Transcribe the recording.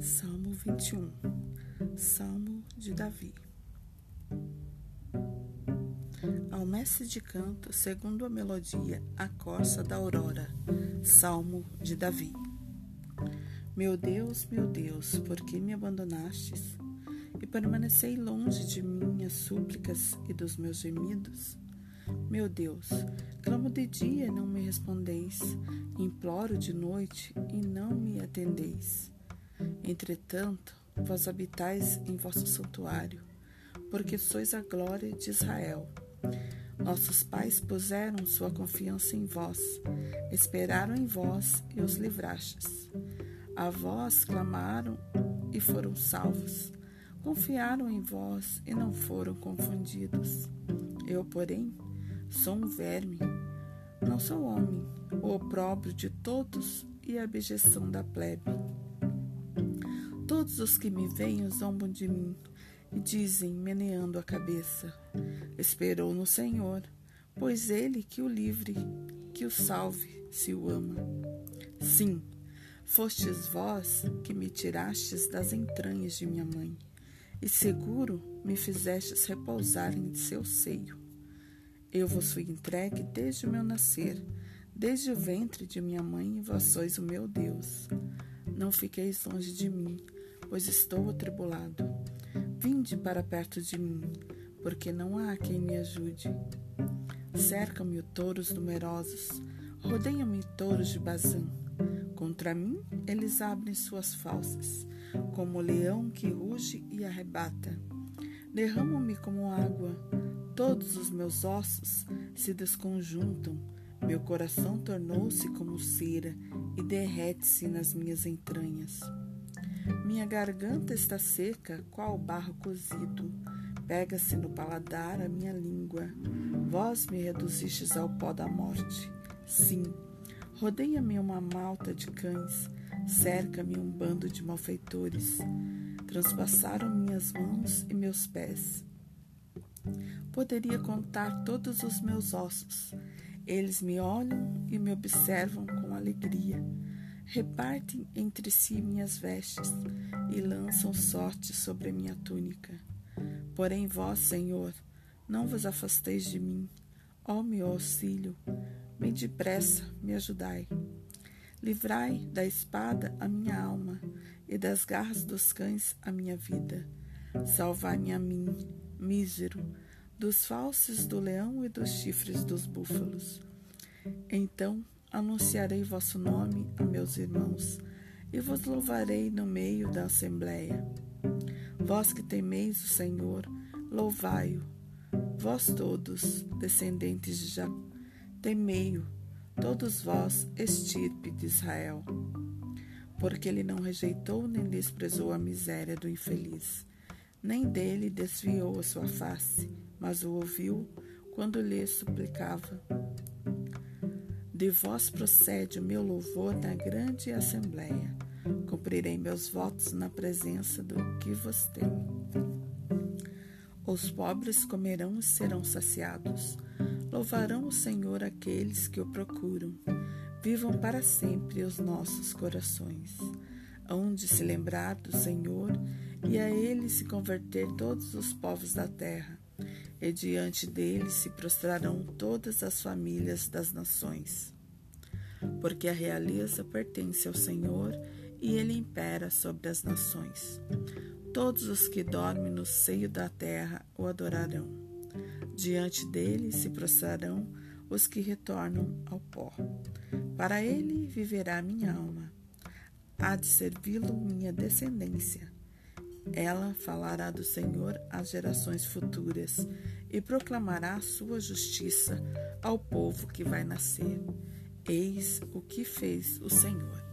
21 Salmo de Davi Ao mestre de canto, segundo a melodia, a corça da aurora. Salmo de Davi Meu Deus, meu Deus, por que me abandonastes? E permanecei longe de minhas súplicas e dos meus gemidos? Meu Deus, clamo de dia e não me respondeis, imploro de noite e não me atendeis. Entretanto, vós habitais em vosso santuário, porque sois a glória de Israel. Nossos pais puseram sua confiança em vós, esperaram em vós e os livrastes. A vós clamaram e foram salvos. Confiaram em vós e não foram confundidos. Eu, porém, sou um verme, não sou homem, o opróbrio de todos e a abjeção da plebe. Todos os que me veem zombam de mim e dizem, meneando a cabeça: Esperou no Senhor, pois ele que o livre, que o salve, se o ama. Sim, fostes vós que me tirastes das entranhas de minha mãe, e seguro me fizestes repousar em seu seio. Eu vos fui entregue desde o meu nascer, desde o ventre de minha mãe, vós sois o meu Deus. Não fiqueis longe de mim, pois estou atribulado. Vinde para perto de mim, porque não há quem me ajude. Cercam-me touros numerosos, rodeiam-me touros de Bazã. Contra mim eles abrem suas falsas, como o leão que ruge e arrebata. Derramam-me como água, todos os meus ossos se desconjuntam, meu coração tornou-se como cera e derrete-se nas minhas entranhas. Minha garganta está seca, qual barro cozido. Pega-se no paladar a minha língua. Vós me reduzistes ao pó da morte. Sim, rodeia-me uma malta de cães, cerca-me um bando de malfeitores. Transpassaram minhas mãos e meus pés. Poderia contar todos os meus ossos. Eles me olham e me observam com alegria repartem entre si minhas vestes e lançam sorte sobre a minha túnica. Porém, vós, Senhor, não vos afasteis de mim. Ó meu auxílio, bem depressa me ajudai. Livrai da espada a minha alma e das garras dos cães a minha vida. Salvai-me a mim, mísero, dos falsos do leão e dos chifres dos búfalos. Então anunciarei vosso nome a meus irmãos e vos louvarei no meio da assembleia. Vós que temeis o Senhor, louvai-o. Vós todos, descendentes de Jacó, temei-o, todos vós, estirpe de Israel. Porque ele não rejeitou nem desprezou a miséria do infeliz, nem dele desviou a sua face, mas o ouviu quando lhe suplicava. De vós procede o meu louvor na grande assembleia. Cumprirei meus votos na presença do que vos tenho. Os pobres comerão e serão saciados. Louvarão o Senhor aqueles que o procuram. Vivam para sempre os nossos corações. Hão de se lembrar do Senhor e a ele se converter todos os povos da terra e diante dele se prostrarão todas as famílias das nações. Porque a realeza pertence ao Senhor e ele impera sobre as nações. Todos os que dormem no seio da terra o adorarão. Diante dele se prostrarão os que retornam ao pó. Para ele viverá minha alma. Há de servi-lo minha descendência ela falará do Senhor às gerações futuras e proclamará sua justiça ao povo que vai nascer. Eis o que fez o Senhor.